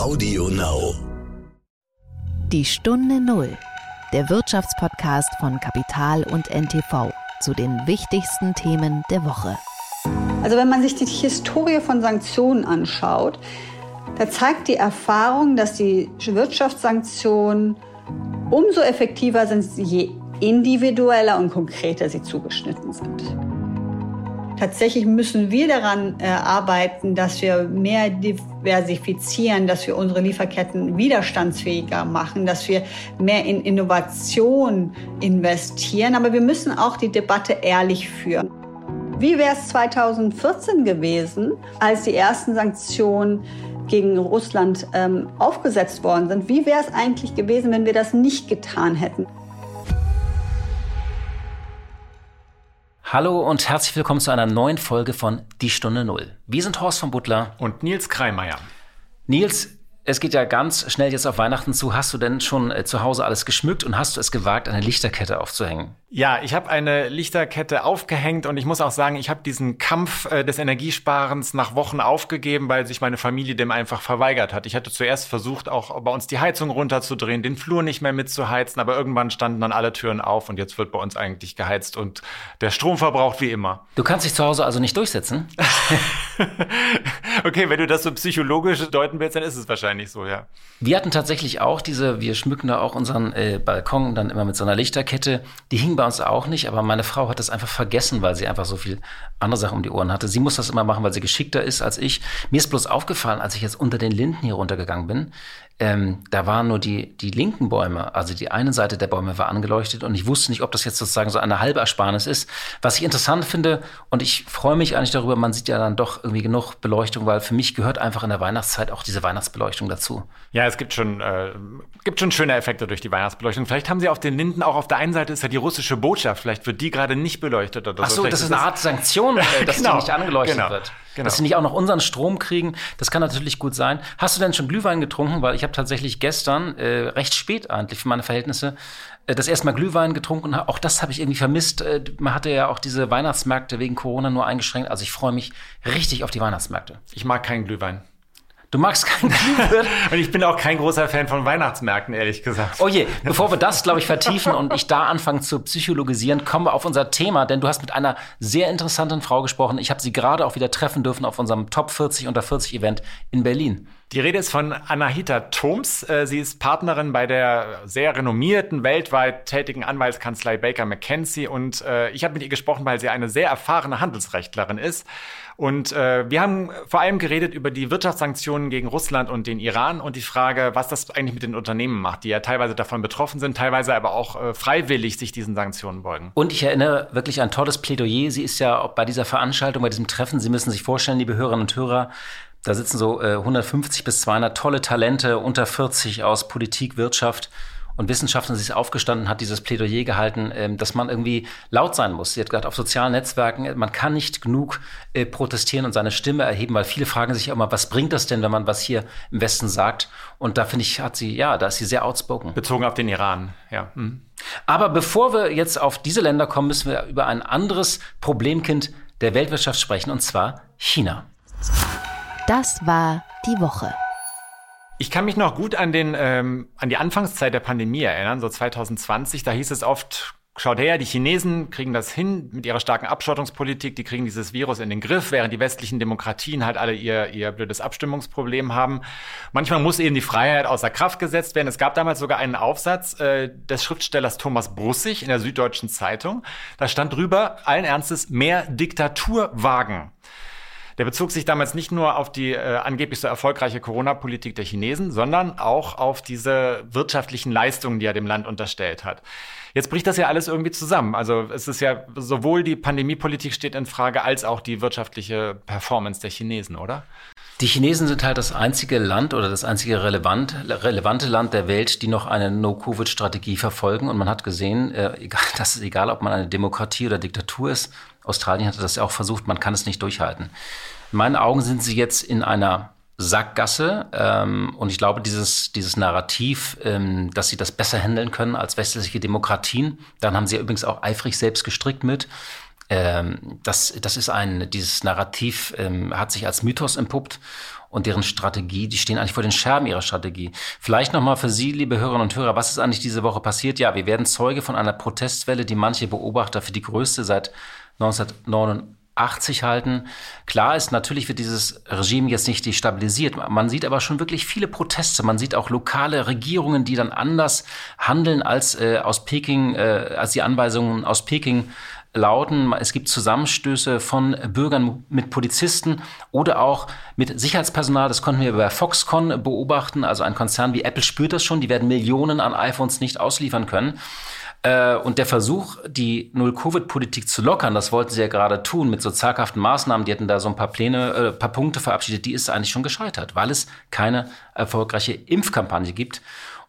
Audio Now. Die Stunde Null, der Wirtschaftspodcast von Kapital und NTV zu den wichtigsten Themen der Woche. Also wenn man sich die Historie von Sanktionen anschaut, da zeigt die Erfahrung, dass die Wirtschaftssanktionen umso effektiver sind, je individueller und konkreter sie zugeschnitten sind. Tatsächlich müssen wir daran äh, arbeiten, dass wir mehr diversifizieren, dass wir unsere Lieferketten widerstandsfähiger machen, dass wir mehr in Innovation investieren. Aber wir müssen auch die Debatte ehrlich führen. Wie wäre es 2014 gewesen, als die ersten Sanktionen gegen Russland ähm, aufgesetzt worden sind? Wie wäre es eigentlich gewesen, wenn wir das nicht getan hätten? Hallo und herzlich willkommen zu einer neuen Folge von Die Stunde Null. Wir sind Horst von Butler und Nils Kreimeier. Nils, es geht ja ganz schnell jetzt auf Weihnachten zu. Hast du denn schon äh, zu Hause alles geschmückt und hast du es gewagt, eine Lichterkette aufzuhängen? Ja, ich habe eine Lichterkette aufgehängt und ich muss auch sagen, ich habe diesen Kampf äh, des Energiesparens nach Wochen aufgegeben, weil sich meine Familie dem einfach verweigert hat. Ich hatte zuerst versucht, auch bei uns die Heizung runterzudrehen, den Flur nicht mehr mitzuheizen, aber irgendwann standen dann alle Türen auf und jetzt wird bei uns eigentlich geheizt und der Strom verbraucht wie immer. Du kannst dich zu Hause also nicht durchsetzen? okay, wenn du das so psychologisch deuten willst, dann ist es wahrscheinlich so, ja. Wir hatten tatsächlich auch diese, wir schmücken da auch unseren äh, Balkon dann immer mit so einer Lichterkette. Die hing bei uns auch nicht, aber meine Frau hat das einfach vergessen, weil sie einfach so viel andere Sachen um die Ohren hatte. Sie muss das immer machen, weil sie geschickter ist als ich. Mir ist bloß aufgefallen, als ich jetzt unter den Linden hier runtergegangen bin, ähm, da waren nur die, die linken Bäume, also die eine Seite der Bäume war angeleuchtet und ich wusste nicht, ob das jetzt sozusagen so eine halbe Ersparnis ist. Was ich interessant finde und ich freue mich eigentlich darüber, man sieht ja dann doch irgendwie genug Beleuchtung, weil für mich gehört einfach in der Weihnachtszeit auch diese Weihnachtsbeleuchtung dazu. Ja, es gibt schon, äh, gibt schon schöne Effekte durch die Weihnachtsbeleuchtung. Vielleicht haben sie auf den Linden auch auf der einen Seite ist ja die russische Botschaft, vielleicht wird die gerade nicht beleuchtet oder Ach so. das ist eine Art Sanktion, dass genau, die nicht angeleuchtet genau. wird. Genau. Dass sie nicht auch noch unseren Strom kriegen, das kann natürlich gut sein. Hast du denn schon Glühwein getrunken? Weil ich habe tatsächlich gestern, äh, recht spät eigentlich für meine Verhältnisse, äh, das erste Mal Glühwein getrunken. Auch das habe ich irgendwie vermisst. Äh, man hatte ja auch diese Weihnachtsmärkte wegen Corona nur eingeschränkt. Also ich freue mich richtig auf die Weihnachtsmärkte. Ich mag keinen Glühwein. Du magst kein Glühwein. und ich bin auch kein großer Fan von Weihnachtsmärkten, ehrlich gesagt. Oh je, bevor wir das, glaube ich, vertiefen und ich da anfange zu psychologisieren, kommen wir auf unser Thema, denn du hast mit einer sehr interessanten Frau gesprochen. Ich habe sie gerade auch wieder treffen dürfen auf unserem Top 40 unter 40 Event in Berlin. Die Rede ist von Anahita Thoms. Äh, sie ist Partnerin bei der sehr renommierten, weltweit tätigen Anwaltskanzlei Baker McKenzie und äh, ich habe mit ihr gesprochen, weil sie eine sehr erfahrene Handelsrechtlerin ist. Und äh, wir haben vor allem geredet über die Wirtschaftssanktionen gegen Russland und den Iran und die Frage, was das eigentlich mit den Unternehmen macht, die ja teilweise davon betroffen sind, teilweise aber auch freiwillig sich diesen Sanktionen beugen. Und ich erinnere wirklich ein tolles Plädoyer. Sie ist ja bei dieser Veranstaltung, bei diesem Treffen, Sie müssen sich vorstellen, liebe Hörerinnen und Hörer, da sitzen so äh, 150 bis 200 tolle Talente unter 40 aus Politik, Wirtschaft und Wissenschaftlern sich aufgestanden, hat dieses Plädoyer gehalten, ähm, dass man irgendwie laut sein muss. Sie hat gesagt, auf sozialen Netzwerken, äh, man kann nicht genug äh, protestieren und seine Stimme erheben, weil viele fragen sich immer, was bringt das denn, wenn man was hier im Westen sagt? Und da finde ich, hat sie, ja, da ist sie sehr outspoken. Bezogen auf den Iran, ja. Mhm. Aber bevor wir jetzt auf diese Länder kommen, müssen wir über ein anderes Problemkind der Weltwirtschaft sprechen, und zwar China. Das war die Woche. Ich kann mich noch gut an, den, ähm, an die Anfangszeit der Pandemie erinnern, so 2020. Da hieß es oft, schaut her, die Chinesen kriegen das hin mit ihrer starken Abschottungspolitik, die kriegen dieses Virus in den Griff, während die westlichen Demokratien halt alle ihr, ihr blödes Abstimmungsproblem haben. Manchmal muss eben die Freiheit außer Kraft gesetzt werden. Es gab damals sogar einen Aufsatz äh, des Schriftstellers Thomas Brussig in der Süddeutschen Zeitung. Da stand drüber, allen Ernstes, mehr Diktatur wagen. Der bezog sich damals nicht nur auf die äh, angeblich so erfolgreiche Corona-Politik der Chinesen, sondern auch auf diese wirtschaftlichen Leistungen, die er dem Land unterstellt hat. Jetzt bricht das ja alles irgendwie zusammen. Also es ist ja sowohl die Pandemiepolitik steht in Frage als auch die wirtschaftliche Performance der Chinesen, oder? Die Chinesen sind halt das einzige Land oder das einzige relevant, relevante Land der Welt, die noch eine No-Covid-Strategie verfolgen. Und man hat gesehen, äh, egal, das ist egal, ob man eine Demokratie oder Diktatur ist. Australien hatte das ja auch versucht, man kann es nicht durchhalten. In meinen Augen sind sie jetzt in einer Sackgasse. Ähm, und ich glaube, dieses, dieses Narrativ, ähm, dass sie das besser handeln können als westliche Demokratien, dann haben sie ja übrigens auch eifrig selbst gestrickt mit. Ähm, das, das ist ein, dieses Narrativ ähm, hat sich als Mythos entpuppt. und deren Strategie, die stehen eigentlich vor den Scherben ihrer Strategie. Vielleicht nochmal für Sie, liebe Hörerinnen und Hörer, was ist eigentlich diese Woche passiert? Ja, wir werden Zeuge von einer Protestwelle, die manche Beobachter für die größte seit 1989 halten. Klar ist, natürlich wird dieses Regime jetzt nicht destabilisiert. Man sieht aber schon wirklich viele Proteste. Man sieht auch lokale Regierungen, die dann anders handeln als äh, aus Peking, äh, als die Anweisungen aus Peking lauten, es gibt Zusammenstöße von Bürgern mit Polizisten oder auch mit Sicherheitspersonal. Das konnten wir bei Foxconn beobachten. Also ein Konzern wie Apple spürt das schon. Die werden Millionen an iPhones nicht ausliefern können. Äh, und der Versuch, die Null-Covid-Politik zu lockern, das wollten sie ja gerade tun mit so zaghaften Maßnahmen. Die hätten da so ein paar Pläne, äh, paar Punkte verabschiedet. Die ist eigentlich schon gescheitert, weil es keine erfolgreiche Impfkampagne gibt.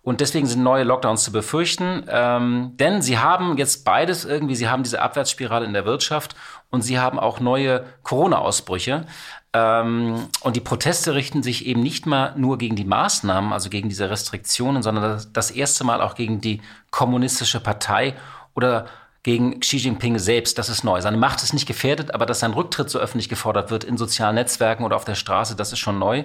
Und deswegen sind neue Lockdowns zu befürchten. Ähm, denn sie haben jetzt beides irgendwie, sie haben diese Abwärtsspirale in der Wirtschaft und sie haben auch neue Corona-Ausbrüche. Ähm, und die Proteste richten sich eben nicht mal nur gegen die Maßnahmen, also gegen diese Restriktionen, sondern das, das erste Mal auch gegen die kommunistische Partei oder gegen Xi Jinping selbst. Das ist neu. Seine Macht ist nicht gefährdet, aber dass sein Rücktritt so öffentlich gefordert wird in sozialen Netzwerken oder auf der Straße, das ist schon neu.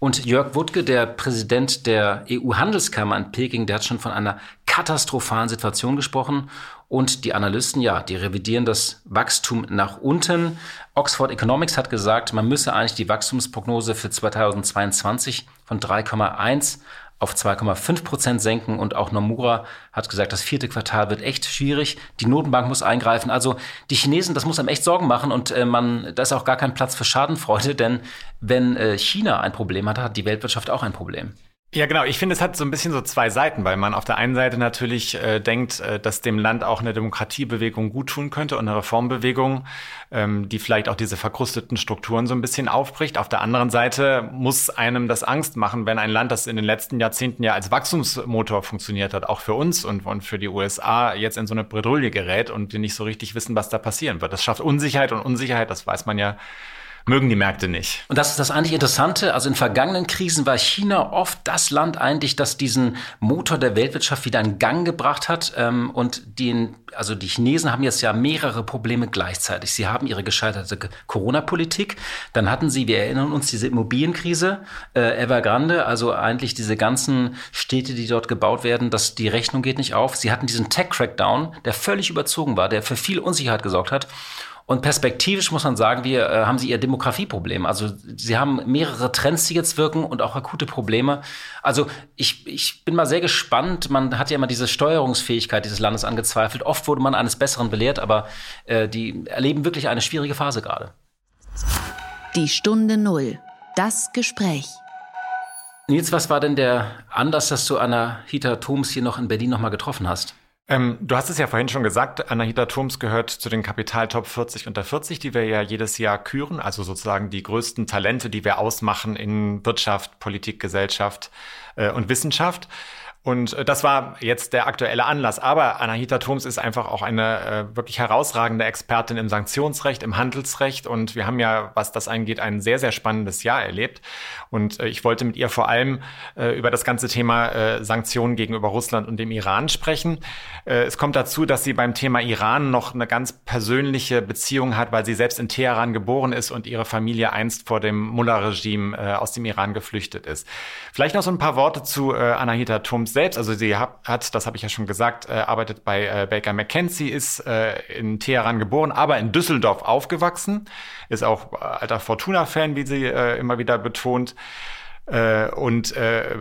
Und Jörg Wuttke, der Präsident der EU-Handelskammer in Peking, der hat schon von einer katastrophalen Situation gesprochen. Und die Analysten, ja, die revidieren das Wachstum nach unten. Oxford Economics hat gesagt, man müsse eigentlich die Wachstumsprognose für 2022 von 3,1 auf 2,5 Prozent senken. Und auch Nomura hat gesagt, das vierte Quartal wird echt schwierig. Die Notenbank muss eingreifen. Also die Chinesen, das muss einem echt Sorgen machen. Und äh, man, da ist auch gar kein Platz für Schadenfreude, denn wenn äh, China ein Problem hat, hat die Weltwirtschaft auch ein Problem. Ja, genau. Ich finde, es hat so ein bisschen so zwei Seiten, weil man auf der einen Seite natürlich äh, denkt, äh, dass dem Land auch eine Demokratiebewegung gut tun könnte und eine Reformbewegung, ähm, die vielleicht auch diese verkrusteten Strukturen so ein bisschen aufbricht. Auf der anderen Seite muss einem das Angst machen, wenn ein Land, das in den letzten Jahrzehnten ja als Wachstumsmotor funktioniert hat, auch für uns und, und für die USA, jetzt in so eine Bredouille gerät und wir nicht so richtig wissen, was da passieren wird. Das schafft Unsicherheit und Unsicherheit, das weiß man ja mögen die Märkte nicht. Und das ist das eigentlich Interessante. Also in vergangenen Krisen war China oft das Land eigentlich, das diesen Motor der Weltwirtschaft wieder in Gang gebracht hat. Ähm, und den, also die Chinesen haben jetzt ja mehrere Probleme gleichzeitig. Sie haben ihre gescheiterte Corona-Politik. Dann hatten sie, wir erinnern uns, diese Immobilienkrise, äh, Evergrande, also eigentlich diese ganzen Städte, die dort gebaut werden, dass die Rechnung geht nicht auf. Sie hatten diesen Tech-Crackdown, der völlig überzogen war, der für viel Unsicherheit gesorgt hat. Und perspektivisch muss man sagen, wir äh, haben sie ihr Demografieproblem. Also sie haben mehrere Trends, die jetzt wirken und auch akute Probleme. Also ich, ich bin mal sehr gespannt. Man hat ja immer diese Steuerungsfähigkeit dieses Landes angezweifelt. Oft wurde man eines Besseren belehrt, aber äh, die erleben wirklich eine schwierige Phase gerade. Die Stunde Null. Das Gespräch. Nils, was war denn der Anlass, dass du Anahita Thoms hier noch in Berlin nochmal getroffen hast? Ähm, du hast es ja vorhin schon gesagt, Anahita Thoms gehört zu den Kapital-Top 40 unter 40, die wir ja jedes Jahr küren, also sozusagen die größten Talente, die wir ausmachen in Wirtschaft, Politik, Gesellschaft äh, und Wissenschaft. Und äh, das war jetzt der aktuelle Anlass. Aber Anahita Thoms ist einfach auch eine äh, wirklich herausragende Expertin im Sanktionsrecht, im Handelsrecht. Und wir haben ja, was das angeht, ein sehr, sehr spannendes Jahr erlebt. Und äh, ich wollte mit ihr vor allem äh, über das ganze Thema äh, Sanktionen gegenüber Russland und dem Iran sprechen. Äh, es kommt dazu, dass sie beim Thema Iran noch eine ganz persönliche Beziehung hat, weil sie selbst in Teheran geboren ist und ihre Familie einst vor dem Mullah-Regime äh, aus dem Iran geflüchtet ist. Vielleicht noch so ein paar Worte zu äh, Anahita Thoms selbst, also sie hat, das habe ich ja schon gesagt, äh, arbeitet bei äh, Baker McKenzie, ist äh, in Teheran geboren, aber in Düsseldorf aufgewachsen, ist auch äh, alter Fortuna-Fan, wie sie äh, immer wieder betont. Äh, und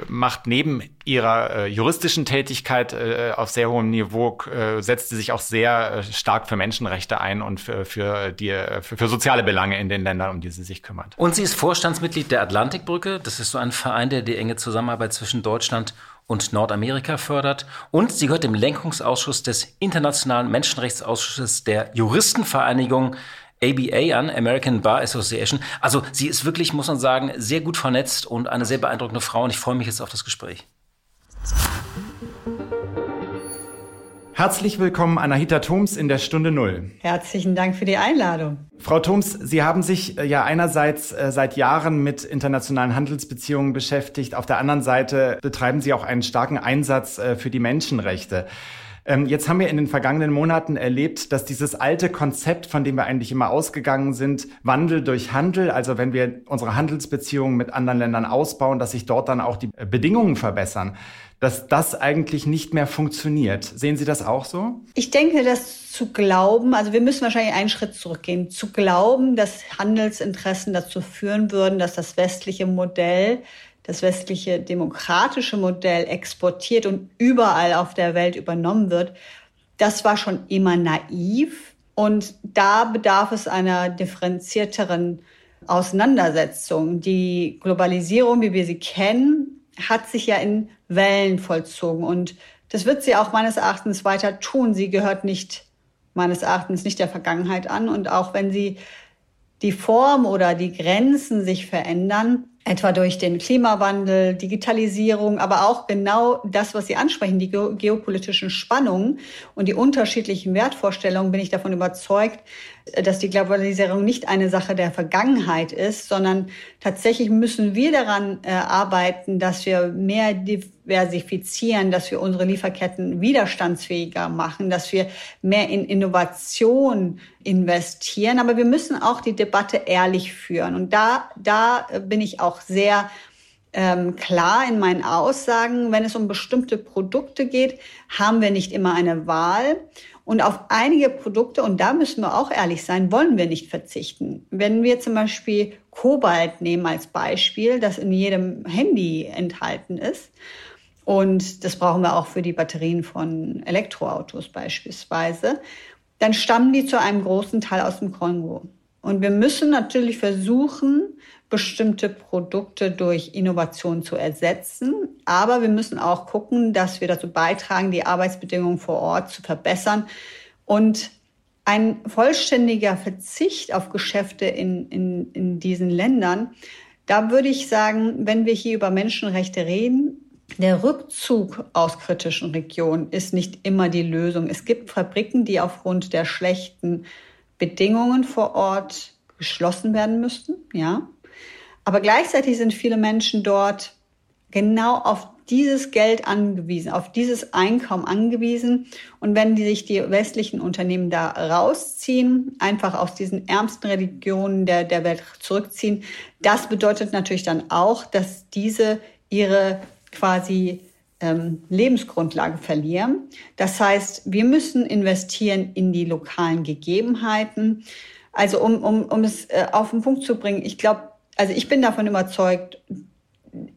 macht neben ihrer juristischen Tätigkeit auf sehr hohem Niveau, setzt sie sich auch sehr stark für Menschenrechte ein und für, für, die, für, für soziale Belange in den Ländern, um die sie sich kümmert. Und sie ist Vorstandsmitglied der Atlantikbrücke. Das ist so ein Verein, der die enge Zusammenarbeit zwischen Deutschland und Nordamerika fördert. Und sie gehört dem Lenkungsausschuss des Internationalen Menschenrechtsausschusses der Juristenvereinigung ABA an, American Bar Association. Also sie ist wirklich, muss man sagen, sehr gut vernetzt und eine sehr beeindruckende Frau und ich freue mich jetzt auf das Gespräch. Herzlich willkommen, Anahita Thoms in der Stunde Null. Herzlichen Dank für die Einladung. Frau Thoms, Sie haben sich äh, ja einerseits äh, seit Jahren mit internationalen Handelsbeziehungen beschäftigt, auf der anderen Seite betreiben Sie auch einen starken Einsatz äh, für die Menschenrechte. Ähm, jetzt haben wir in den vergangenen Monaten erlebt, dass dieses alte Konzept, von dem wir eigentlich immer ausgegangen sind, Wandel durch Handel, also wenn wir unsere Handelsbeziehungen mit anderen Ländern ausbauen, dass sich dort dann auch die Bedingungen verbessern, dass das eigentlich nicht mehr funktioniert. Sehen Sie das auch so? Ich denke, dass zu glauben, also wir müssen wahrscheinlich einen Schritt zurückgehen, zu glauben, dass Handelsinteressen dazu führen würden, dass das westliche Modell das westliche demokratische Modell exportiert und überall auf der Welt übernommen wird, das war schon immer naiv. Und da bedarf es einer differenzierteren Auseinandersetzung. Die Globalisierung, wie wir sie kennen, hat sich ja in Wellen vollzogen. Und das wird sie auch meines Erachtens weiter tun. Sie gehört nicht, meines Erachtens, nicht der Vergangenheit an. Und auch wenn sie die Form oder die Grenzen sich verändern, etwa durch den Klimawandel, Digitalisierung, aber auch genau das, was Sie ansprechen, die geopolitischen Spannungen und die unterschiedlichen Wertvorstellungen, bin ich davon überzeugt, dass die Globalisierung nicht eine Sache der Vergangenheit ist, sondern tatsächlich müssen wir daran äh, arbeiten, dass wir mehr diversifizieren, dass wir unsere Lieferketten widerstandsfähiger machen, dass wir mehr in Innovation investieren. Aber wir müssen auch die Debatte ehrlich führen. Und da, da bin ich auch sehr ähm, klar in meinen Aussagen. Wenn es um bestimmte Produkte geht, haben wir nicht immer eine Wahl. Und auf einige Produkte, und da müssen wir auch ehrlich sein, wollen wir nicht verzichten. Wenn wir zum Beispiel Kobalt nehmen als Beispiel, das in jedem Handy enthalten ist, und das brauchen wir auch für die Batterien von Elektroautos beispielsweise, dann stammen die zu einem großen Teil aus dem Kongo. Und wir müssen natürlich versuchen, bestimmte Produkte durch Innovation zu ersetzen. Aber wir müssen auch gucken, dass wir dazu beitragen, die Arbeitsbedingungen vor Ort zu verbessern. Und ein vollständiger Verzicht auf Geschäfte in, in, in diesen Ländern, da würde ich sagen, wenn wir hier über Menschenrechte reden, der Rückzug aus kritischen Regionen ist nicht immer die Lösung. Es gibt Fabriken, die aufgrund der schlechten Bedingungen vor Ort geschlossen werden müssten, ja. Aber gleichzeitig sind viele Menschen dort genau auf dieses Geld angewiesen, auf dieses Einkommen angewiesen. Und wenn die sich die westlichen Unternehmen da rausziehen, einfach aus diesen ärmsten Religionen der, der Welt zurückziehen, das bedeutet natürlich dann auch, dass diese ihre quasi ähm, Lebensgrundlage verlieren. Das heißt, wir müssen investieren in die lokalen Gegebenheiten. Also um, um, um es äh, auf den Punkt zu bringen, ich glaube, also ich bin davon überzeugt,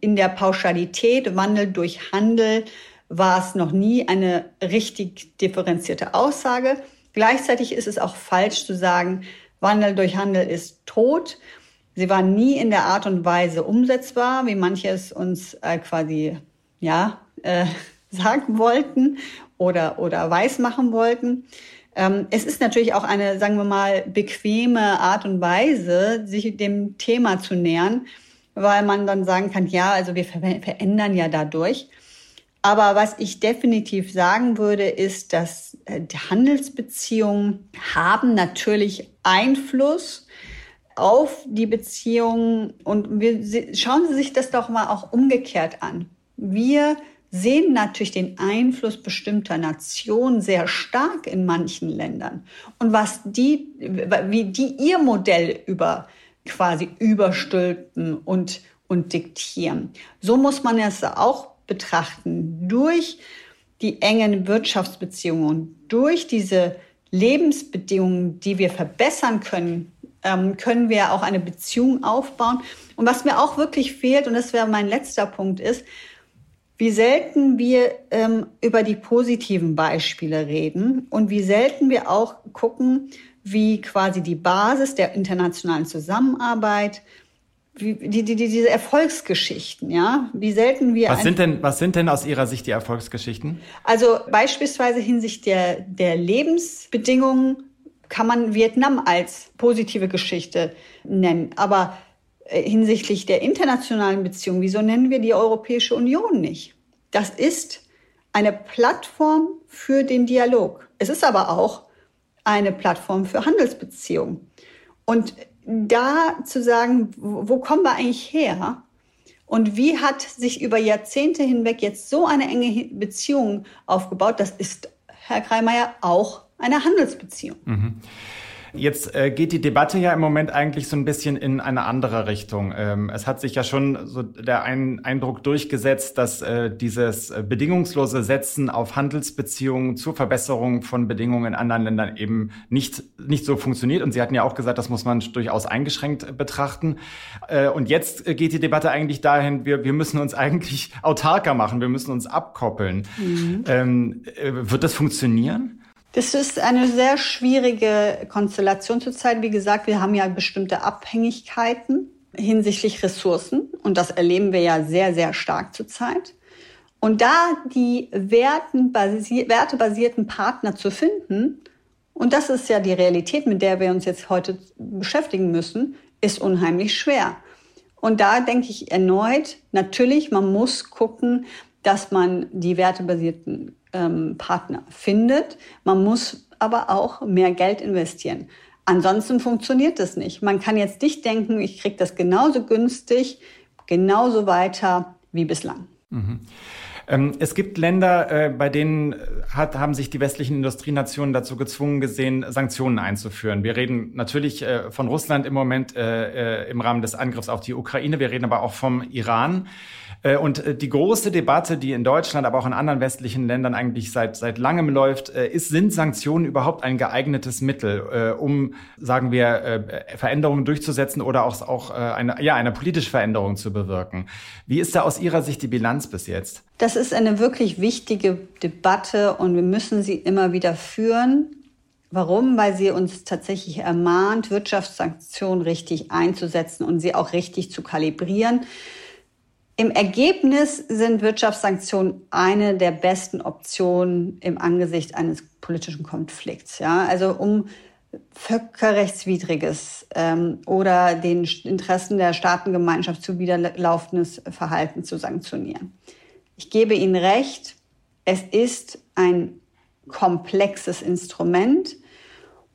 in der Pauschalität Wandel durch Handel war es noch nie eine richtig differenzierte Aussage. Gleichzeitig ist es auch falsch zu sagen, Wandel durch Handel ist tot. Sie war nie in der Art und Weise umsetzbar, wie manche es uns äh, quasi ja äh, sagen wollten oder oder weismachen wollten. Ähm, es ist natürlich auch eine, sagen wir mal, bequeme Art und Weise, sich dem Thema zu nähern, weil man dann sagen kann, ja, also wir ver verändern ja dadurch. Aber was ich definitiv sagen würde, ist, dass äh, die Handelsbeziehungen haben natürlich Einfluss auf die Beziehungen und wir, schauen Sie sich das doch mal auch umgekehrt an. Wir sehen natürlich den Einfluss bestimmter Nationen sehr stark in manchen Ländern. Und was die, wie die ihr Modell über quasi überstülpen und, und diktieren. So muss man es auch betrachten. Durch die engen Wirtschaftsbeziehungen, durch diese Lebensbedingungen, die wir verbessern können, ähm, können wir auch eine Beziehung aufbauen. Und was mir auch wirklich fehlt, und das wäre mein letzter Punkt, ist, wie selten wir ähm, über die positiven Beispiele reden und wie selten wir auch gucken, wie quasi die Basis der internationalen Zusammenarbeit, wie, die, die, diese Erfolgsgeschichten, ja, wie selten wir. Was sind denn, was sind denn aus Ihrer Sicht die Erfolgsgeschichten? Also beispielsweise hinsichtlich der, der Lebensbedingungen kann man Vietnam als positive Geschichte nennen. Aber hinsichtlich der internationalen Beziehungen, wieso nennen wir die Europäische Union nicht? Das ist eine Plattform für den Dialog. Es ist aber auch eine Plattform für Handelsbeziehungen. Und da zu sagen, wo kommen wir eigentlich her? Und wie hat sich über Jahrzehnte hinweg jetzt so eine enge Beziehung aufgebaut? Das ist Herr Kreimeier, auch eine Handelsbeziehung. Mhm. Jetzt äh, geht die Debatte ja im Moment eigentlich so ein bisschen in eine andere Richtung. Ähm, es hat sich ja schon so der ein Eindruck durchgesetzt, dass äh, dieses äh, bedingungslose Setzen auf Handelsbeziehungen zur Verbesserung von Bedingungen in anderen Ländern eben nicht, nicht so funktioniert. Und Sie hatten ja auch gesagt, das muss man durchaus eingeschränkt betrachten. Äh, und jetzt äh, geht die Debatte eigentlich dahin, wir, wir müssen uns eigentlich autarker machen, wir müssen uns abkoppeln. Mhm. Ähm, äh, wird das funktionieren? Das ist eine sehr schwierige Konstellation zurzeit. Wie gesagt, wir haben ja bestimmte Abhängigkeiten hinsichtlich Ressourcen und das erleben wir ja sehr, sehr stark zurzeit. Und da die wertebasierten Partner zu finden, und das ist ja die Realität, mit der wir uns jetzt heute beschäftigen müssen, ist unheimlich schwer. Und da denke ich erneut, natürlich, man muss gucken, dass man die wertebasierten ähm, Partner findet. Man muss aber auch mehr Geld investieren. Ansonsten funktioniert das nicht. Man kann jetzt nicht denken, ich kriege das genauso günstig, genauso weiter wie bislang. Mhm. Ähm, es gibt Länder, äh, bei denen hat, haben sich die westlichen Industrienationen dazu gezwungen gesehen, Sanktionen einzuführen. Wir reden natürlich äh, von Russland im Moment äh, im Rahmen des Angriffs auf die Ukraine. Wir reden aber auch vom Iran. Äh, und äh, die große Debatte, die in Deutschland, aber auch in anderen westlichen Ländern eigentlich seit, seit langem läuft, äh, ist, sind Sanktionen überhaupt ein geeignetes Mittel, um, sagen wir, Veränderungen durchzusetzen oder auch, auch eine, ja, eine politische Veränderung zu bewirken? Wie ist da aus Ihrer Sicht die Bilanz bis jetzt? Das ist eine wirklich wichtige Debatte und wir müssen sie immer wieder führen. Warum? Weil sie uns tatsächlich ermahnt, Wirtschaftssanktionen richtig einzusetzen und sie auch richtig zu kalibrieren. Im Ergebnis sind Wirtschaftssanktionen eine der besten Optionen im Angesicht eines politischen Konflikts. Ja, also um völkerrechtswidriges ähm, oder den Interessen der Staatengemeinschaft zuwiderlaufendes Verhalten zu sanktionieren. Ich gebe Ihnen recht, es ist ein komplexes Instrument.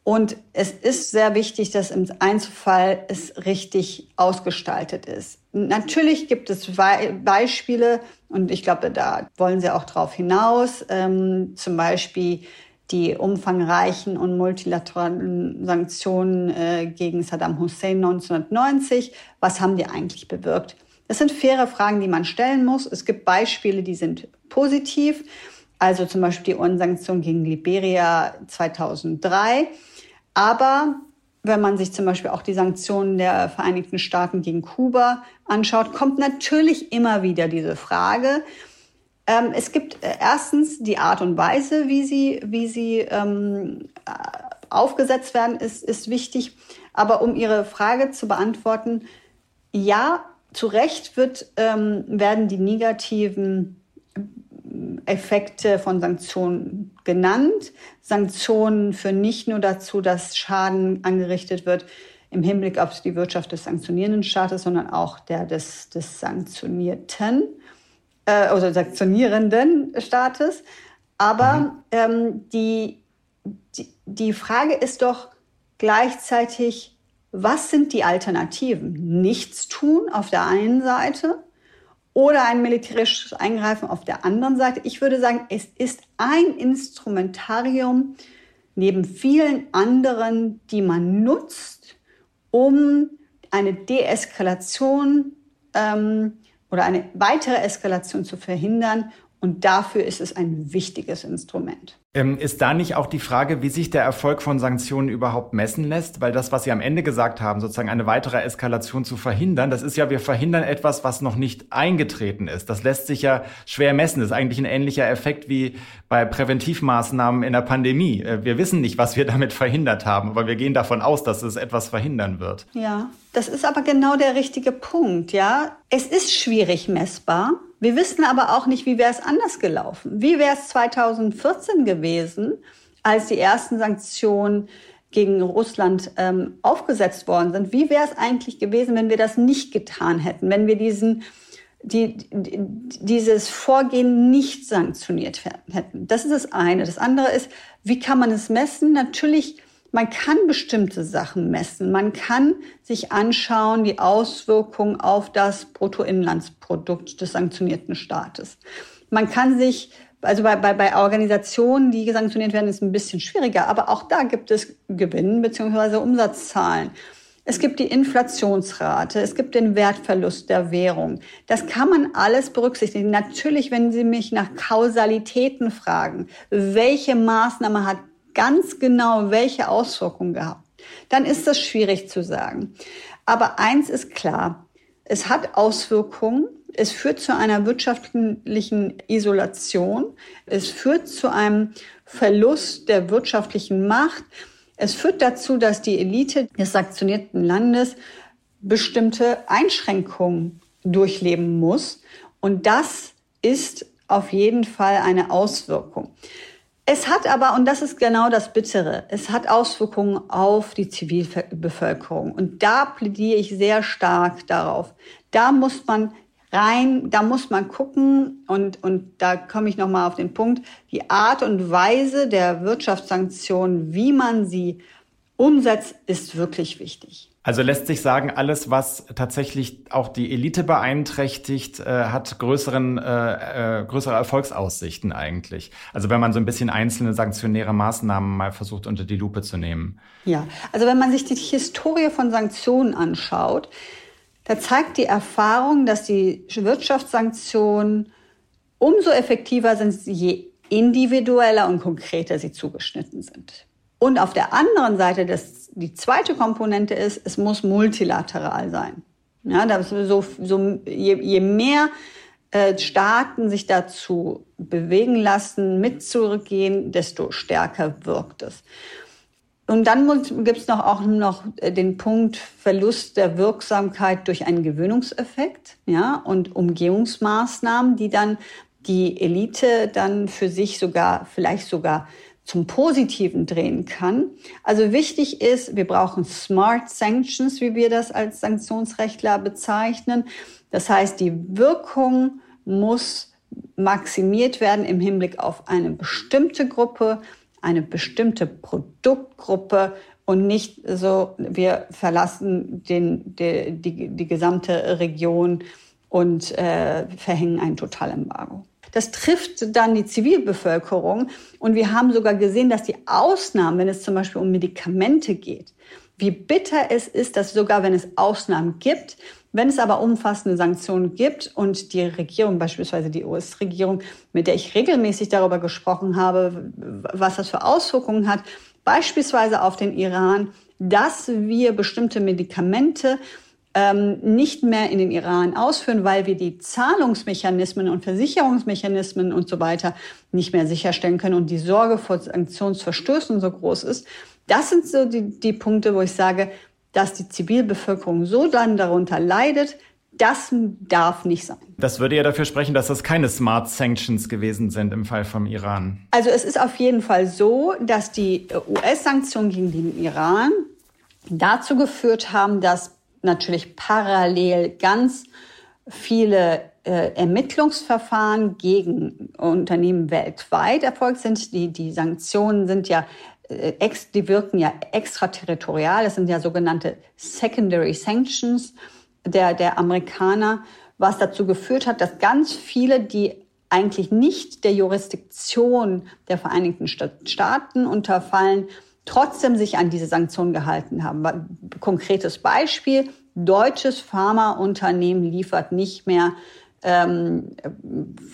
Und es ist sehr wichtig, dass im Einzelfall es richtig ausgestaltet ist. Natürlich gibt es Beispiele, und ich glaube, da wollen Sie auch drauf hinaus, ähm, zum Beispiel die umfangreichen und multilateralen Sanktionen äh, gegen Saddam Hussein 1990. Was haben die eigentlich bewirkt? Das sind faire Fragen, die man stellen muss. Es gibt Beispiele, die sind positiv. Also zum Beispiel die UN-Sanktion gegen Liberia 2003. Aber wenn man sich zum Beispiel auch die Sanktionen der Vereinigten Staaten gegen Kuba anschaut, kommt natürlich immer wieder diese Frage. Ähm, es gibt äh, erstens die Art und Weise, wie sie, wie sie ähm, äh, aufgesetzt werden, ist, ist wichtig. Aber um Ihre Frage zu beantworten, ja, zu Recht wird, ähm, werden die negativen Effekte von Sanktionen genannt. Sanktionen führen nicht nur dazu, dass Schaden angerichtet wird im Hinblick auf die Wirtschaft des sanktionierenden Staates, sondern auch der des, des sanktionierten äh, oder sanktionierenden Staates. Aber mhm. ähm, die, die, die Frage ist doch gleichzeitig, was sind die Alternativen? Nichts tun auf der einen Seite oder ein militärisches Eingreifen auf der anderen Seite. Ich würde sagen, es ist ein Instrumentarium neben vielen anderen, die man nutzt, um eine Deeskalation ähm, oder eine weitere Eskalation zu verhindern. Und dafür ist es ein wichtiges Instrument. Ähm, ist da nicht auch die Frage, wie sich der Erfolg von Sanktionen überhaupt messen lässt? Weil das, was Sie am Ende gesagt haben, sozusagen eine weitere Eskalation zu verhindern, das ist ja, wir verhindern etwas, was noch nicht eingetreten ist. Das lässt sich ja schwer messen. Das ist eigentlich ein ähnlicher Effekt wie bei Präventivmaßnahmen in der Pandemie. Äh, wir wissen nicht, was wir damit verhindert haben, aber wir gehen davon aus, dass es etwas verhindern wird. Ja, das ist aber genau der richtige Punkt, ja. Es ist schwierig messbar. Wir wissen aber auch nicht, wie wäre es anders gelaufen. Wie wäre es 2014 gewesen, als die ersten Sanktionen gegen Russland ähm, aufgesetzt worden sind? Wie wäre es eigentlich gewesen, wenn wir das nicht getan hätten, wenn wir diesen die, die, dieses Vorgehen nicht sanktioniert hätten. Das ist das eine. Das andere ist, wie kann man es messen? Natürlich man kann bestimmte Sachen messen. Man kann sich anschauen, die Auswirkungen auf das Bruttoinlandsprodukt des sanktionierten Staates. Man kann sich Also bei, bei, bei Organisationen, die sanktioniert werden, ist ein bisschen schwieriger. Aber auch da gibt es Gewinn bzw. Umsatzzahlen. Es gibt die Inflationsrate, es gibt den Wertverlust der Währung. Das kann man alles berücksichtigen. Natürlich, wenn Sie mich nach Kausalitäten fragen, welche Maßnahme hat ganz genau welche Auswirkungen gehabt, dann ist das schwierig zu sagen. Aber eins ist klar, es hat Auswirkungen. Es führt zu einer wirtschaftlichen Isolation. Es führt zu einem Verlust der wirtschaftlichen Macht. Es führt dazu, dass die Elite des sanktionierten Landes bestimmte Einschränkungen durchleben muss. Und das ist auf jeden Fall eine Auswirkung. Es hat aber, und das ist genau das Bittere, es hat Auswirkungen auf die Zivilbevölkerung. Und da plädiere ich sehr stark darauf. Da muss man rein, da muss man gucken und, und da komme ich nochmal auf den Punkt, die Art und Weise der Wirtschaftssanktionen, wie man sie umsetzt, ist wirklich wichtig. Also lässt sich sagen, alles, was tatsächlich auch die Elite beeinträchtigt, äh, hat größeren, äh, äh, größere Erfolgsaussichten eigentlich. Also wenn man so ein bisschen einzelne sanktionäre Maßnahmen mal versucht unter die Lupe zu nehmen. Ja, also wenn man sich die Historie von Sanktionen anschaut, da zeigt die Erfahrung, dass die Wirtschaftssanktionen umso effektiver sind, je individueller und konkreter sie zugeschnitten sind. Und auf der anderen Seite, das, die zweite Komponente ist, es muss multilateral sein. Ja, das so, so, je, je mehr äh, Staaten sich dazu bewegen lassen, mitzugehen, desto stärker wirkt es. Und dann gibt es noch auch noch äh, den Punkt Verlust der Wirksamkeit durch einen Gewöhnungseffekt ja, und Umgehungsmaßnahmen, die dann die Elite dann für sich sogar, vielleicht sogar zum Positiven drehen kann. Also wichtig ist, wir brauchen Smart Sanctions, wie wir das als Sanktionsrechtler bezeichnen. Das heißt, die Wirkung muss maximiert werden im Hinblick auf eine bestimmte Gruppe, eine bestimmte Produktgruppe und nicht so, wir verlassen den, die, die, die gesamte Region und äh, verhängen ein Totalembargo. Das trifft dann die Zivilbevölkerung. Und wir haben sogar gesehen, dass die Ausnahmen, wenn es zum Beispiel um Medikamente geht, wie bitter es ist, dass sogar wenn es Ausnahmen gibt, wenn es aber umfassende Sanktionen gibt und die Regierung, beispielsweise die US-Regierung, mit der ich regelmäßig darüber gesprochen habe, was das für Auswirkungen hat, beispielsweise auf den Iran, dass wir bestimmte Medikamente ähm, nicht mehr in den Iran ausführen, weil wir die Zahlungsmechanismen und Versicherungsmechanismen und so weiter nicht mehr sicherstellen können und die Sorge vor Sanktionsverstößen so groß ist. Das sind so die, die Punkte, wo ich sage, dass die Zivilbevölkerung so dann darunter leidet, das darf nicht sein. Das würde ja dafür sprechen, dass das keine Smart Sanctions gewesen sind im Fall vom Iran. Also es ist auf jeden Fall so, dass die US-Sanktionen gegen den Iran dazu geführt haben, dass natürlich parallel ganz viele äh, Ermittlungsverfahren gegen Unternehmen weltweit erfolgt sind. Die, die Sanktionen sind ja äh, ex, die wirken ja extraterritorial. Das sind ja sogenannte Secondary Sanctions der, der Amerikaner, was dazu geführt hat, dass ganz viele, die eigentlich nicht der Jurisdiktion der Vereinigten Staaten unterfallen, trotzdem sich an diese Sanktionen gehalten haben. Konkretes Beispiel, deutsches Pharmaunternehmen liefert nicht mehr ähm,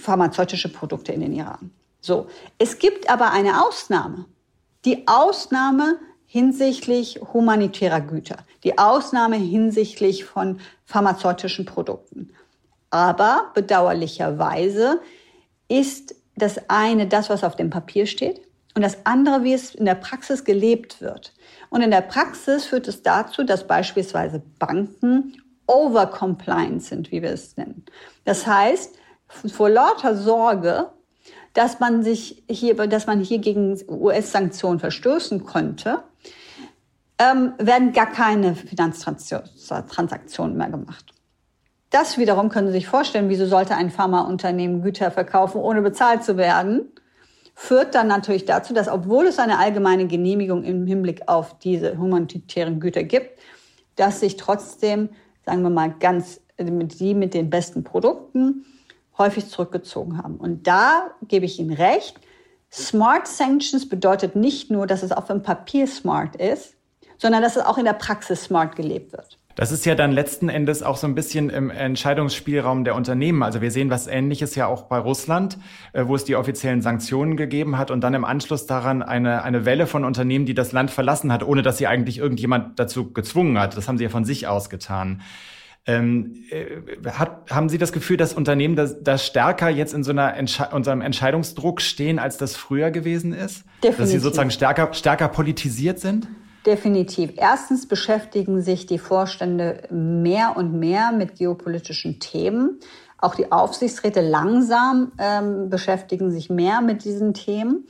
pharmazeutische Produkte in den Iran. So, es gibt aber eine Ausnahme. Die Ausnahme hinsichtlich humanitärer Güter, die Ausnahme hinsichtlich von pharmazeutischen Produkten. Aber bedauerlicherweise ist das eine das, was auf dem Papier steht, und das andere, wie es in der Praxis gelebt wird. Und in der Praxis führt es dazu, dass beispielsweise Banken overcompliant sind, wie wir es nennen. Das heißt, vor lauter Sorge, dass man sich hier, dass man hier gegen US-Sanktionen verstößen könnte, ähm, werden gar keine Finanztransaktionen mehr gemacht. Das wiederum können Sie sich vorstellen, wieso sollte ein Pharmaunternehmen Güter verkaufen, ohne bezahlt zu werden? Führt dann natürlich dazu, dass obwohl es eine allgemeine Genehmigung im Hinblick auf diese humanitären Güter gibt, dass sich trotzdem, sagen wir mal, ganz die mit den besten Produkten häufig zurückgezogen haben. Und da gebe ich Ihnen recht. Smart Sanctions bedeutet nicht nur, dass es auf dem Papier smart ist, sondern dass es auch in der Praxis smart gelebt wird. Das ist ja dann letzten Endes auch so ein bisschen im Entscheidungsspielraum der Unternehmen. Also wir sehen was Ähnliches ja auch bei Russland, äh, wo es die offiziellen Sanktionen gegeben hat und dann im Anschluss daran eine, eine Welle von Unternehmen, die das Land verlassen hat, ohne dass sie eigentlich irgendjemand dazu gezwungen hat. Das haben sie ja von sich aus getan. Ähm, äh, hat, haben Sie das Gefühl, dass Unternehmen da stärker jetzt in so einer Entsche unserem Entscheidungsdruck stehen, als das früher gewesen ist? Definitiv. Dass sie sozusagen stärker, stärker politisiert sind? Definitiv. Erstens beschäftigen sich die Vorstände mehr und mehr mit geopolitischen Themen. Auch die Aufsichtsräte langsam ähm, beschäftigen sich mehr mit diesen Themen.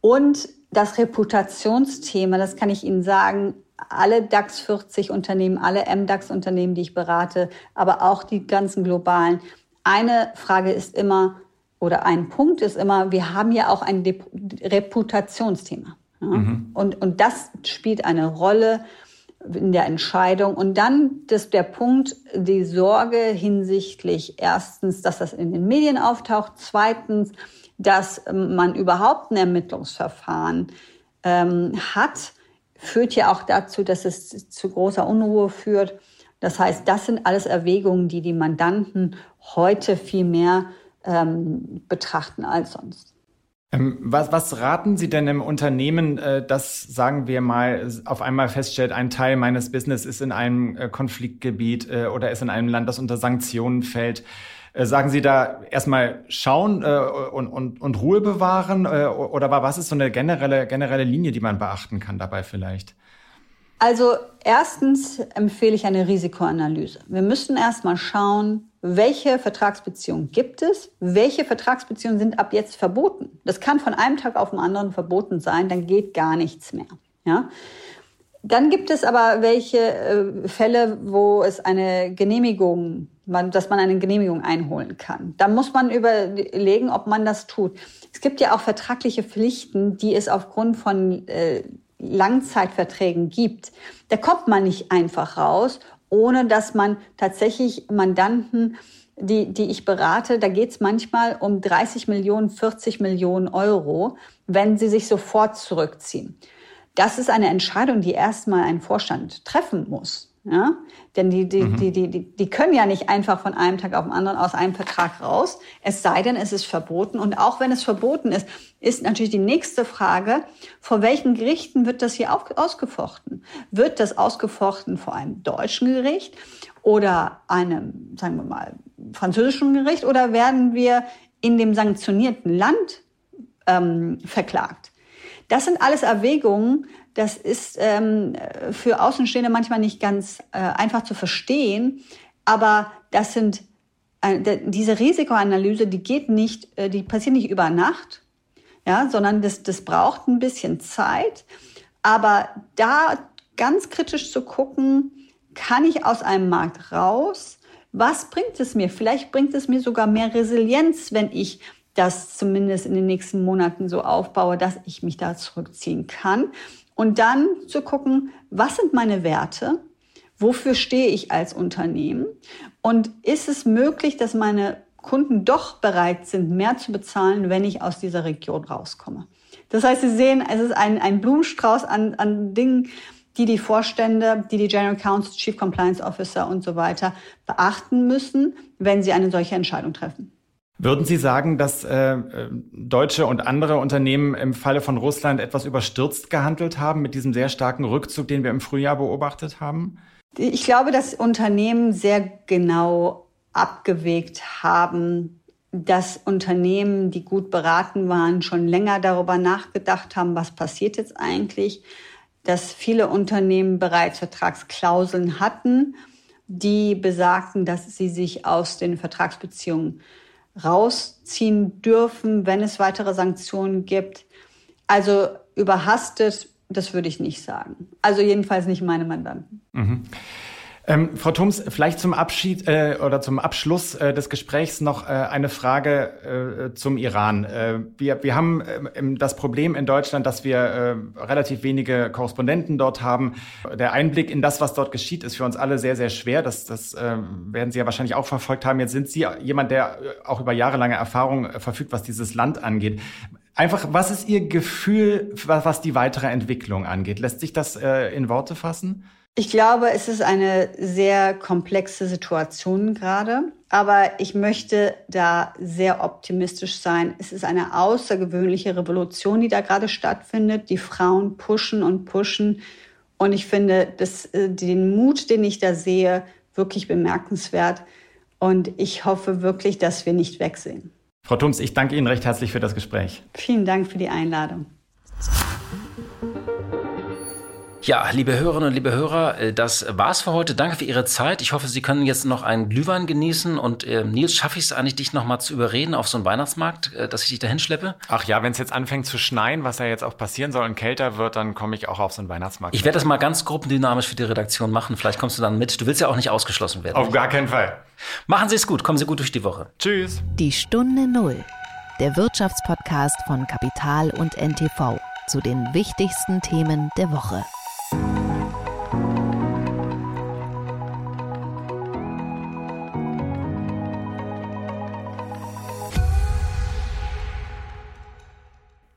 Und das Reputationsthema, das kann ich Ihnen sagen, alle DAX 40 Unternehmen, alle MDAX Unternehmen, die ich berate, aber auch die ganzen globalen. Eine Frage ist immer, oder ein Punkt ist immer, wir haben ja auch ein Reputationsthema. Ja? Mhm. Und, und das spielt eine Rolle in der Entscheidung. Und dann ist der Punkt, die Sorge hinsichtlich erstens, dass das in den Medien auftaucht, zweitens, dass man überhaupt ein Ermittlungsverfahren ähm, hat, führt ja auch dazu, dass es zu großer Unruhe führt. Das heißt, das sind alles Erwägungen, die die Mandanten heute viel mehr ähm, betrachten als sonst. Ähm, was, was raten Sie denn im Unternehmen, äh, das, sagen wir mal, auf einmal feststellt, ein Teil meines Business ist in einem äh, Konfliktgebiet äh, oder ist in einem Land, das unter Sanktionen fällt? Sagen Sie da erstmal schauen und, und, und Ruhe bewahren oder was ist so eine generelle, generelle Linie, die man beachten kann dabei vielleicht? Also erstens empfehle ich eine Risikoanalyse. Wir müssen erstmal schauen, welche Vertragsbeziehungen gibt es, welche Vertragsbeziehungen sind ab jetzt verboten. Das kann von einem Tag auf den anderen verboten sein, dann geht gar nichts mehr. Ja? Dann gibt es aber welche äh, Fälle, wo es eine Genehmigung dass man eine Genehmigung einholen kann. Da muss man überlegen, ob man das tut. Es gibt ja auch vertragliche Pflichten, die es aufgrund von äh, Langzeitverträgen gibt. Da kommt man nicht einfach raus, ohne dass man tatsächlich Mandanten, die, die ich berate, da geht es manchmal um 30 Millionen, 40 Millionen Euro, wenn sie sich sofort zurückziehen. Das ist eine Entscheidung, die erstmal ein Vorstand treffen muss. Ja? Denn die, die, mhm. die, die, die, die können ja nicht einfach von einem Tag auf den anderen aus einem Vertrag raus, es sei denn, es ist verboten. Und auch wenn es verboten ist, ist natürlich die nächste Frage, vor welchen Gerichten wird das hier ausgefochten? Wird das ausgefochten vor einem deutschen Gericht oder einem, sagen wir mal, französischen Gericht oder werden wir in dem sanktionierten Land ähm, verklagt? Das sind alles Erwägungen, das ist ähm, für Außenstehende manchmal nicht ganz äh, einfach zu verstehen, aber das sind äh, diese Risikoanalyse, die geht nicht, äh, die passiert nicht über Nacht, ja, sondern das, das braucht ein bisschen Zeit. Aber da ganz kritisch zu gucken, kann ich aus einem Markt raus? Was bringt es mir? Vielleicht bringt es mir sogar mehr Resilienz, wenn ich das zumindest in den nächsten Monaten so aufbaue, dass ich mich da zurückziehen kann. Und dann zu gucken, was sind meine Werte? Wofür stehe ich als Unternehmen? Und ist es möglich, dass meine Kunden doch bereit sind, mehr zu bezahlen, wenn ich aus dieser Region rauskomme? Das heißt, Sie sehen, es ist ein, ein Blumenstrauß an, an Dingen, die die Vorstände, die die General Counsel, Chief Compliance Officer und so weiter beachten müssen, wenn sie eine solche Entscheidung treffen. Würden Sie sagen, dass äh, deutsche und andere Unternehmen im Falle von Russland etwas überstürzt gehandelt haben mit diesem sehr starken Rückzug, den wir im Frühjahr beobachtet haben? Ich glaube, dass Unternehmen sehr genau abgewegt haben, dass Unternehmen, die gut beraten waren, schon länger darüber nachgedacht haben, was passiert jetzt eigentlich, dass viele Unternehmen bereits Vertragsklauseln hatten, die besagten, dass sie sich aus den Vertragsbeziehungen rausziehen dürfen, wenn es weitere Sanktionen gibt. Also überhastet, das würde ich nicht sagen. Also jedenfalls nicht meine Mandanten. Mhm. Ähm, Frau Thums, vielleicht zum Abschied äh, oder zum Abschluss äh, des Gesprächs noch äh, eine Frage äh, zum Iran. Äh, wir, wir haben äh, das Problem in Deutschland, dass wir äh, relativ wenige Korrespondenten dort haben. Der Einblick in das, was dort geschieht, ist für uns alle sehr, sehr schwer. Das, das äh, werden Sie ja wahrscheinlich auch verfolgt haben. Jetzt sind Sie jemand, der äh, auch über jahrelange Erfahrung äh, verfügt, was dieses Land angeht. Einfach, was ist Ihr Gefühl, was die weitere Entwicklung angeht? Lässt sich das äh, in Worte fassen? Ich glaube, es ist eine sehr komplexe Situation gerade, aber ich möchte da sehr optimistisch sein. Es ist eine außergewöhnliche Revolution, die da gerade stattfindet. Die Frauen pushen und pushen. Und ich finde das, äh, den Mut, den ich da sehe, wirklich bemerkenswert. Und ich hoffe wirklich, dass wir nicht wegsehen. Frau Thums, ich danke Ihnen recht herzlich für das Gespräch. Vielen Dank für die Einladung. Ja, liebe Hörerinnen und liebe Hörer, äh, das war's für heute. Danke für Ihre Zeit. Ich hoffe, Sie können jetzt noch einen Glühwein genießen. Und äh, Nils, schaffe ich es eigentlich, dich noch mal zu überreden auf so einen Weihnachtsmarkt, äh, dass ich dich dahin schleppe? Ach ja, wenn es jetzt anfängt zu schneien, was ja jetzt auch passieren soll und kälter wird, dann komme ich auch auf so einen Weihnachtsmarkt. Ich werde das mal ganz gruppendynamisch für die Redaktion machen. Vielleicht kommst du dann mit. Du willst ja auch nicht ausgeschlossen werden. Auf gar keinen Fall. Machen Sie es gut. Kommen Sie gut durch die Woche. Tschüss. Die Stunde Null. Der Wirtschaftspodcast von Kapital und NTV zu den wichtigsten Themen der Woche.